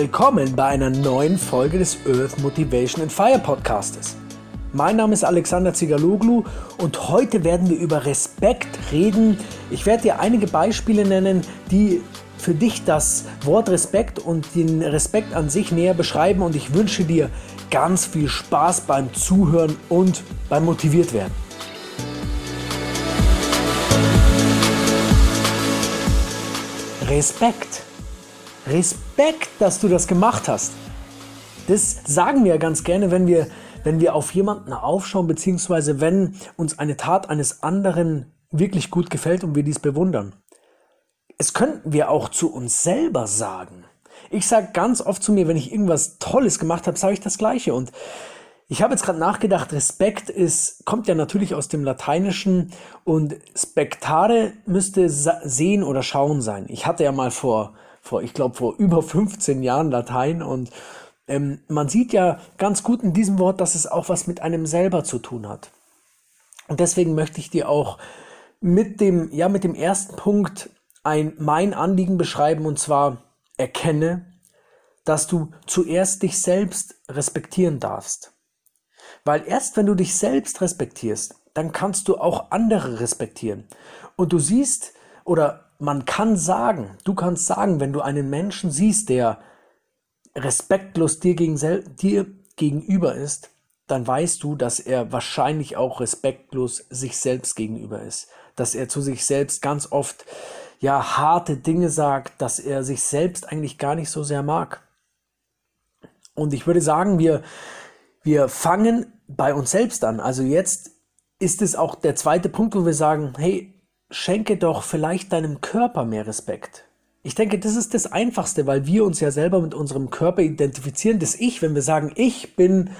Willkommen bei einer neuen Folge des Earth Motivation and Fire Podcastes. Mein Name ist Alexander Zigaloglu und heute werden wir über Respekt reden. Ich werde dir einige Beispiele nennen, die für dich das Wort Respekt und den Respekt an sich näher beschreiben und ich wünsche dir ganz viel Spaß beim Zuhören und beim motiviert werden. Respekt. Respekt, dass du das gemacht hast. Das sagen wir ganz gerne, wenn wir, wenn wir auf jemanden aufschauen, beziehungsweise wenn uns eine Tat eines anderen wirklich gut gefällt und wir dies bewundern. Es könnten wir auch zu uns selber sagen. Ich sage ganz oft zu mir, wenn ich irgendwas Tolles gemacht habe, sage ich das Gleiche. Und ich habe jetzt gerade nachgedacht, Respekt ist, kommt ja natürlich aus dem Lateinischen und Spektare müsste sehen oder schauen sein. Ich hatte ja mal vor, vor ich glaube, vor über 15 Jahren Latein und ähm, man sieht ja ganz gut in diesem Wort, dass es auch was mit einem selber zu tun hat. Und deswegen möchte ich dir auch mit dem, ja, mit dem ersten Punkt ein, mein Anliegen beschreiben und zwar erkenne, dass du zuerst dich selbst respektieren darfst. Weil erst wenn du dich selbst respektierst, dann kannst du auch andere respektieren. Und du siehst, oder man kann sagen, du kannst sagen, wenn du einen Menschen siehst, der respektlos dir, gegen, dir gegenüber ist, dann weißt du, dass er wahrscheinlich auch respektlos sich selbst gegenüber ist. Dass er zu sich selbst ganz oft ja harte Dinge sagt, dass er sich selbst eigentlich gar nicht so sehr mag. Und ich würde sagen, wir wir fangen bei uns selbst an. Also jetzt ist es auch der zweite Punkt, wo wir sagen, hey, schenke doch vielleicht deinem Körper mehr Respekt. Ich denke, das ist das Einfachste, weil wir uns ja selber mit unserem Körper identifizieren. Das Ich, wenn wir sagen, ich bin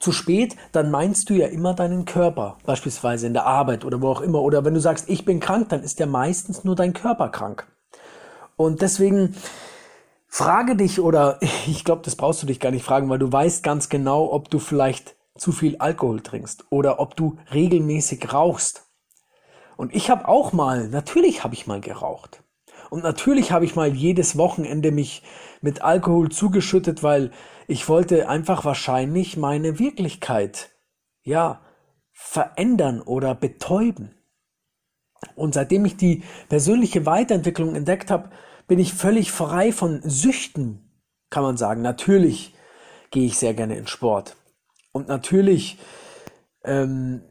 zu spät, dann meinst du ja immer deinen Körper, beispielsweise in der Arbeit oder wo auch immer. Oder wenn du sagst, ich bin krank, dann ist ja meistens nur dein Körper krank. Und deswegen Frage dich oder ich glaube, das brauchst du dich gar nicht fragen, weil du weißt ganz genau, ob du vielleicht zu viel Alkohol trinkst oder ob du regelmäßig rauchst. Und ich habe auch mal, natürlich habe ich mal geraucht. Und natürlich habe ich mal jedes Wochenende mich mit Alkohol zugeschüttet, weil ich wollte einfach wahrscheinlich meine Wirklichkeit, ja, verändern oder betäuben. Und seitdem ich die persönliche Weiterentwicklung entdeckt habe, bin ich völlig frei von Süchten, kann man sagen. Natürlich gehe ich sehr gerne in Sport. Und natürlich ähm,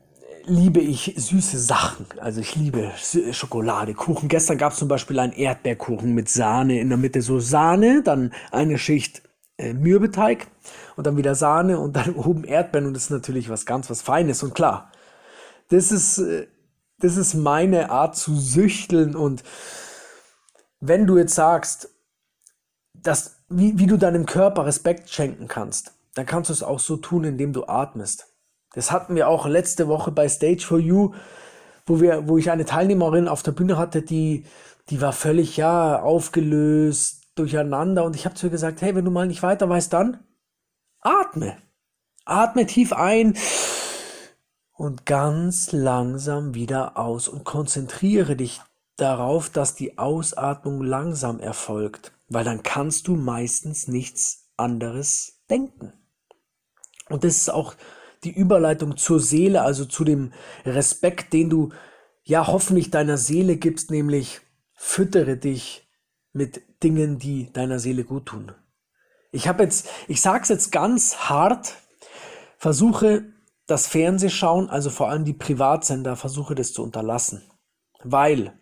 liebe ich süße Sachen. Also ich liebe Schokolade, Kuchen. Gestern gab es zum Beispiel einen Erdbeerkuchen mit Sahne in der Mitte. So Sahne, dann eine Schicht äh, Mürbeteig und dann wieder Sahne und dann oben Erdbeeren. Und das ist natürlich was ganz was Feines. Und klar, das ist, äh, das ist meine Art zu süchteln und wenn du jetzt sagst, dass, wie, wie du deinem Körper Respekt schenken kannst, dann kannst du es auch so tun, indem du atmest. Das hatten wir auch letzte Woche bei Stage for You, wo wir, wo ich eine Teilnehmerin auf der Bühne hatte, die, die war völlig, ja, aufgelöst, durcheinander. Und ich habe zu ihr gesagt, hey, wenn du mal nicht weiter weißt, dann atme. Atme tief ein und ganz langsam wieder aus und konzentriere dich darauf, dass die Ausatmung langsam erfolgt, weil dann kannst du meistens nichts anderes denken. Und das ist auch die Überleitung zur Seele, also zu dem Respekt, den du ja hoffentlich deiner Seele gibst, nämlich füttere dich mit Dingen, die deiner Seele gut tun. Ich habe jetzt, ich sag's jetzt ganz hart, versuche das Fernsehschauen, also vor allem die Privatsender, versuche das zu unterlassen. Weil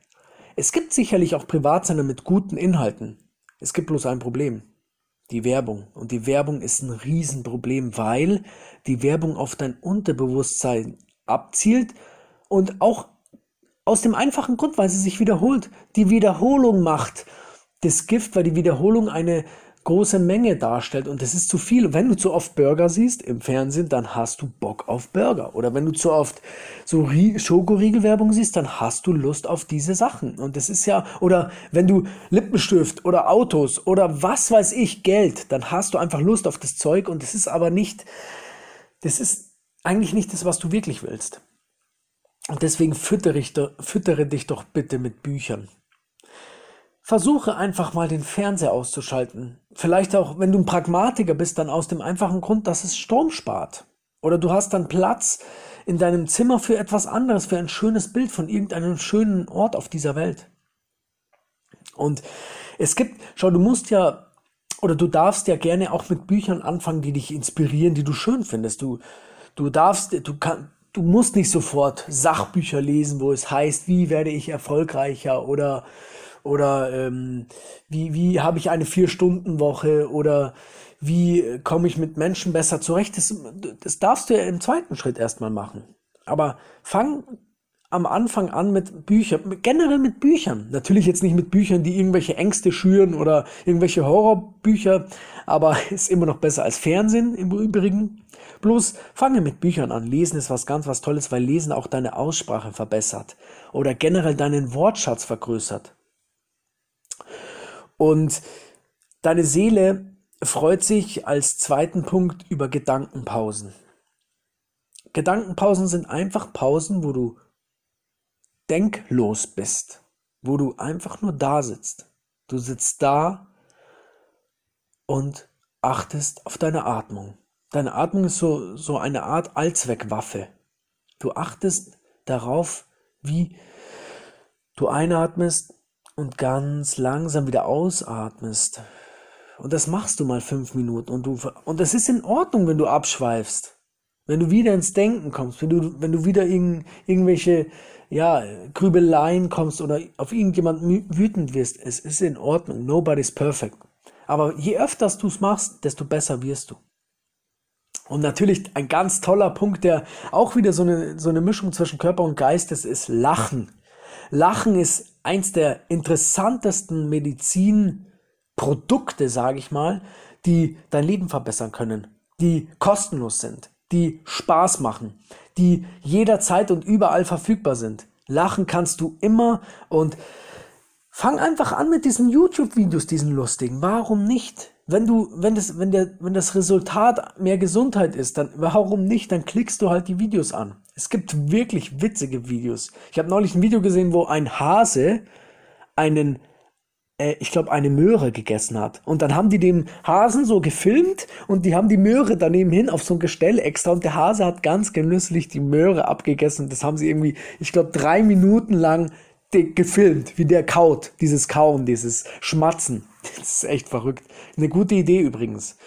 es gibt sicherlich auch Privatsender mit guten Inhalten. Es gibt bloß ein Problem. Die Werbung. Und die Werbung ist ein Riesenproblem, weil die Werbung auf dein Unterbewusstsein abzielt und auch aus dem einfachen Grund, weil sie sich wiederholt. Die Wiederholung macht das Gift, weil die Wiederholung eine große Menge darstellt und das ist zu viel. Wenn du zu oft Burger siehst im Fernsehen, dann hast du Bock auf Burger. Oder wenn du zu oft so Schokoriegelwerbung siehst, dann hast du Lust auf diese Sachen. Und das ist ja, oder wenn du Lippenstift oder Autos oder was weiß ich, Geld, dann hast du einfach Lust auf das Zeug und das ist aber nicht, das ist eigentlich nicht das, was du wirklich willst. Und deswegen füttere, ich, füttere dich doch bitte mit Büchern. Versuche einfach mal den Fernseher auszuschalten. Vielleicht auch, wenn du ein Pragmatiker bist, dann aus dem einfachen Grund, dass es Strom spart. Oder du hast dann Platz in deinem Zimmer für etwas anderes, für ein schönes Bild von irgendeinem schönen Ort auf dieser Welt. Und es gibt, schau, du musst ja, oder du darfst ja gerne auch mit Büchern anfangen, die dich inspirieren, die du schön findest. Du, du darfst, du kannst, du musst nicht sofort Sachbücher lesen, wo es heißt, wie werde ich erfolgreicher oder oder ähm, wie, wie habe ich eine Vier-Stunden-Woche oder wie komme ich mit Menschen besser zurecht. Das, das darfst du ja im zweiten Schritt erstmal machen. Aber fang am Anfang an mit Büchern, generell mit Büchern. Natürlich jetzt nicht mit Büchern, die irgendwelche Ängste schüren oder irgendwelche Horrorbücher, aber ist immer noch besser als Fernsehen im Übrigen. Bloß fange mit Büchern an. Lesen ist was ganz was Tolles, weil Lesen auch deine Aussprache verbessert oder generell deinen Wortschatz vergrößert. Und deine Seele freut sich als zweiten Punkt über Gedankenpausen. Gedankenpausen sind einfach Pausen, wo du denklos bist, wo du einfach nur da sitzt. Du sitzt da und achtest auf deine Atmung. Deine Atmung ist so, so eine Art Allzweckwaffe. Du achtest darauf, wie du einatmest und ganz langsam wieder ausatmest. Und das machst du mal fünf Minuten und du, und das ist in Ordnung, wenn du abschweifst. Wenn du wieder ins Denken kommst, wenn du, wenn du wieder in, irgendwelche, ja, Grübeleien kommst oder auf irgendjemanden wütend wirst, es ist in Ordnung. Nobody's perfect. Aber je öfter du es machst, desto besser wirst du. Und natürlich ein ganz toller Punkt, der auch wieder so eine, so eine Mischung zwischen Körper und Geist ist, ist Lachen. Lachen ist eins der interessantesten Medizinprodukte, sage ich mal, die dein Leben verbessern können, die kostenlos sind, die Spaß machen, die jederzeit und überall verfügbar sind. Lachen kannst du immer und fang einfach an mit diesen YouTube-Videos, diesen lustigen. Warum nicht? Wenn du, wenn das, wenn der, wenn das Resultat mehr Gesundheit ist, dann warum nicht? Dann klickst du halt die Videos an. Es gibt wirklich witzige Videos. Ich habe neulich ein Video gesehen, wo ein Hase einen, äh, ich glaube, eine Möhre gegessen hat. Und dann haben die den Hasen so gefilmt und die haben die Möhre daneben hin auf so ein Gestell extra und der Hase hat ganz genüsslich die Möhre abgegessen. Das haben sie irgendwie, ich glaube, drei Minuten lang gefilmt, wie der kaut, dieses Kauen, dieses Schmatzen. Das ist echt verrückt. Eine gute Idee übrigens.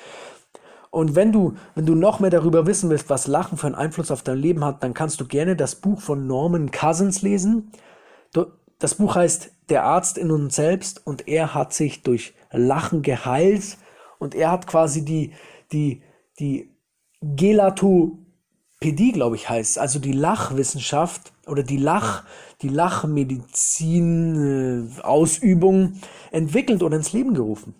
Und wenn du, wenn du noch mehr darüber wissen willst, was Lachen für einen Einfluss auf dein Leben hat, dann kannst du gerne das Buch von Norman Cousins lesen. Das Buch heißt Der Arzt in uns selbst und er hat sich durch Lachen geheilt und er hat quasi die, die, die Gelatopädie, glaube ich, heißt, also die Lachwissenschaft oder die Lach, die Lachmedizin äh, Ausübung entwickelt oder ins Leben gerufen.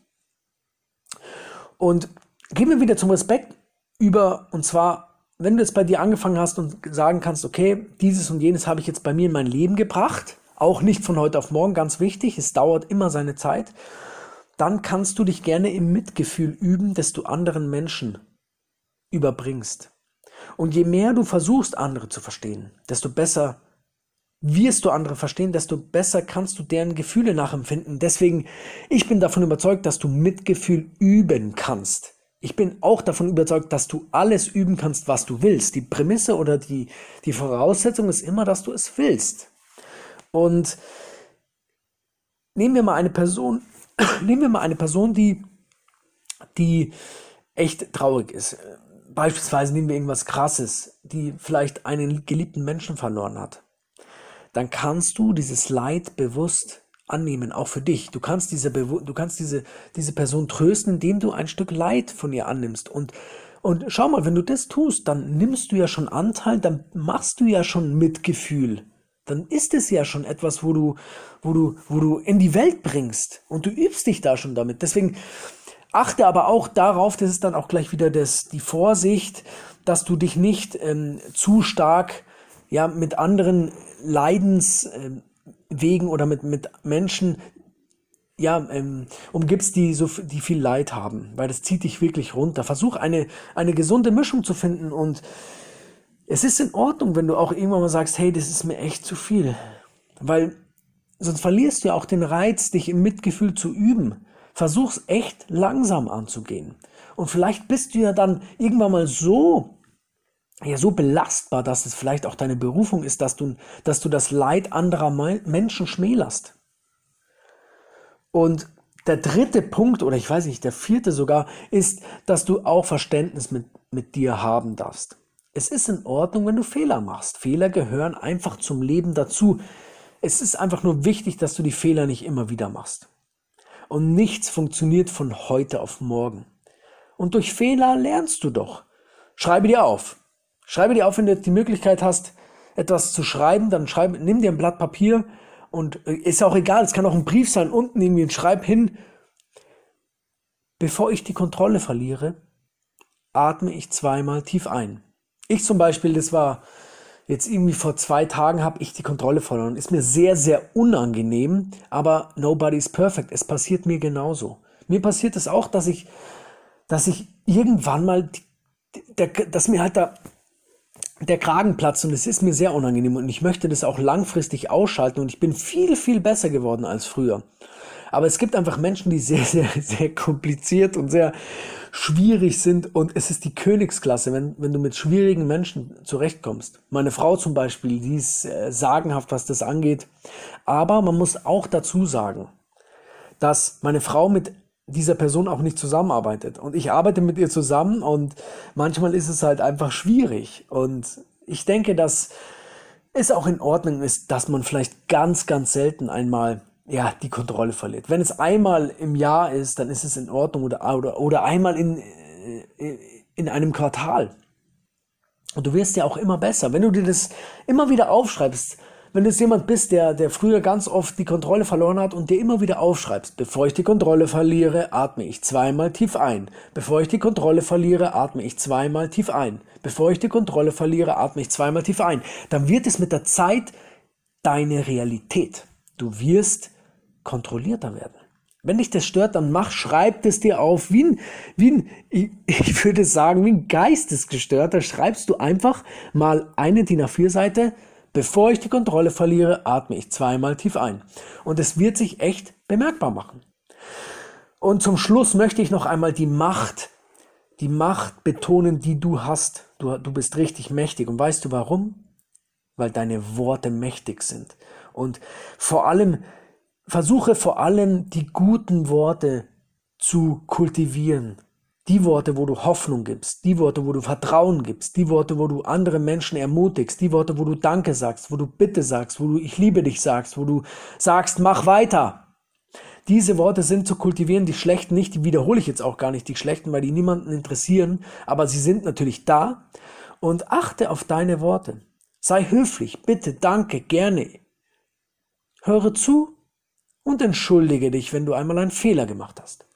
Und gehen wir wieder zum Respekt über, und zwar, wenn du jetzt bei dir angefangen hast und sagen kannst, okay, dieses und jenes habe ich jetzt bei mir in mein Leben gebracht, auch nicht von heute auf morgen, ganz wichtig, es dauert immer seine Zeit, dann kannst du dich gerne im Mitgefühl üben, dass du anderen Menschen überbringst. Und je mehr du versuchst, andere zu verstehen, desto besser wirst du andere verstehen, desto besser kannst du deren Gefühle nachempfinden. Deswegen, ich bin davon überzeugt, dass du Mitgefühl üben kannst ich bin auch davon überzeugt, dass du alles üben kannst, was du willst. Die Prämisse oder die, die Voraussetzung ist immer, dass du es willst. Und nehmen wir mal eine Person, nehmen wir mal eine Person, die, die echt traurig ist. Beispielsweise nehmen wir irgendwas Krasses, die vielleicht einen geliebten Menschen verloren hat. Dann kannst du dieses Leid bewusst annehmen, auch für dich. Du kannst diese, du kannst diese, diese Person trösten, indem du ein Stück Leid von ihr annimmst. Und, und schau mal, wenn du das tust, dann nimmst du ja schon Anteil, dann machst du ja schon Mitgefühl. Dann ist es ja schon etwas, wo du, wo du, wo du in die Welt bringst. Und du übst dich da schon damit. Deswegen achte aber auch darauf, das ist dann auch gleich wieder das, die Vorsicht, dass du dich nicht ähm, zu stark ja, mit anderen Leidens, ähm, oder mit, mit Menschen ja, ähm, umgibst, die so die viel Leid haben, weil das zieht dich wirklich runter. Versuch eine, eine gesunde Mischung zu finden und es ist in Ordnung, wenn du auch irgendwann mal sagst, hey, das ist mir echt zu viel. Weil sonst verlierst du ja auch den Reiz, dich im Mitgefühl zu üben. Versuch's echt langsam anzugehen. Und vielleicht bist du ja dann irgendwann mal so, ja, so belastbar, dass es vielleicht auch deine Berufung ist, dass du, dass du das Leid anderer Menschen schmälerst. Und der dritte Punkt, oder ich weiß nicht, der vierte sogar, ist, dass du auch Verständnis mit, mit dir haben darfst. Es ist in Ordnung, wenn du Fehler machst. Fehler gehören einfach zum Leben dazu. Es ist einfach nur wichtig, dass du die Fehler nicht immer wieder machst. Und nichts funktioniert von heute auf morgen. Und durch Fehler lernst du doch. Schreibe dir auf. Schreibe dir auf, wenn du die Möglichkeit hast, etwas zu schreiben, dann schreib, nimm dir ein Blatt Papier und äh, ist auch egal, es kann auch ein Brief sein, unten irgendwie und schreib hin, bevor ich die Kontrolle verliere, atme ich zweimal tief ein. Ich zum Beispiel, das war jetzt irgendwie vor zwei Tagen, habe ich die Kontrolle verloren. Ist mir sehr, sehr unangenehm, aber nobody's perfect. Es passiert mir genauso. Mir passiert es das auch, dass ich, dass ich irgendwann mal, der, dass mir halt da der Kragen platzt und es ist mir sehr unangenehm und ich möchte das auch langfristig ausschalten und ich bin viel, viel besser geworden als früher. Aber es gibt einfach Menschen, die sehr, sehr, sehr kompliziert und sehr schwierig sind und es ist die Königsklasse, wenn, wenn du mit schwierigen Menschen zurechtkommst. Meine Frau zum Beispiel, die ist äh, sagenhaft, was das angeht. Aber man muss auch dazu sagen, dass meine Frau mit dieser Person auch nicht zusammenarbeitet. Und ich arbeite mit ihr zusammen und manchmal ist es halt einfach schwierig. Und ich denke, dass es auch in Ordnung ist, dass man vielleicht ganz, ganz selten einmal ja, die Kontrolle verliert. Wenn es einmal im Jahr ist, dann ist es in Ordnung oder, oder, oder einmal in, äh, in einem Quartal. Und du wirst ja auch immer besser. Wenn du dir das immer wieder aufschreibst, wenn du jetzt jemand bist, der, der früher ganz oft die Kontrolle verloren hat und dir immer wieder aufschreibst, bevor ich die Kontrolle verliere, atme ich zweimal tief ein. Bevor ich die Kontrolle verliere, atme ich zweimal tief ein. Bevor ich die Kontrolle verliere, atme ich zweimal tief ein. Dann wird es mit der Zeit deine Realität. Du wirst kontrollierter werden. Wenn dich das stört, dann mach, schreib es dir auf, wie ein, wie ein, ich würde sagen, wie ein Geistesgestörter, schreibst du einfach mal eine DIN A4-Seite, bevor ich die Kontrolle verliere, atme ich zweimal tief ein. Und es wird sich echt bemerkbar machen. Und zum Schluss möchte ich noch einmal die Macht, die Macht betonen, die du hast. Du, du bist richtig mächtig. Und weißt du warum? Weil deine Worte mächtig sind. Und vor allem, versuche vor allem die guten Worte zu kultivieren. Die Worte, wo du Hoffnung gibst, die Worte, wo du Vertrauen gibst, die Worte, wo du andere Menschen ermutigst, die Worte, wo du Danke sagst, wo du Bitte sagst, wo du Ich liebe dich sagst, wo du sagst, mach weiter. Diese Worte sind zu kultivieren, die schlechten nicht, die wiederhole ich jetzt auch gar nicht, die schlechten, weil die niemanden interessieren, aber sie sind natürlich da. Und achte auf deine Worte. Sei höflich, bitte, danke, gerne. Höre zu und entschuldige dich, wenn du einmal einen Fehler gemacht hast.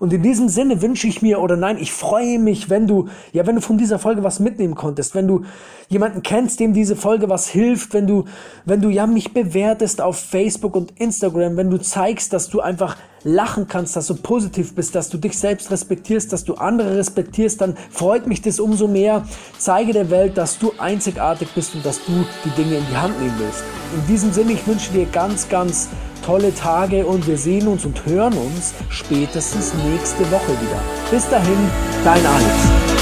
Und in diesem Sinne wünsche ich mir oder nein, ich freue mich, wenn du, ja, wenn du von dieser Folge was mitnehmen konntest, wenn du jemanden kennst, dem diese Folge was hilft, wenn du, wenn du ja mich bewertest auf Facebook und Instagram, wenn du zeigst, dass du einfach lachen kannst, dass du positiv bist, dass du dich selbst respektierst, dass du andere respektierst, dann freut mich das umso mehr. Zeige der Welt, dass du einzigartig bist und dass du die Dinge in die Hand nehmen willst. In diesem Sinne, ich wünsche dir ganz, ganz tolle Tage und wir sehen uns und hören uns spätestens nächste Woche wieder. Bis dahin, dein Alex.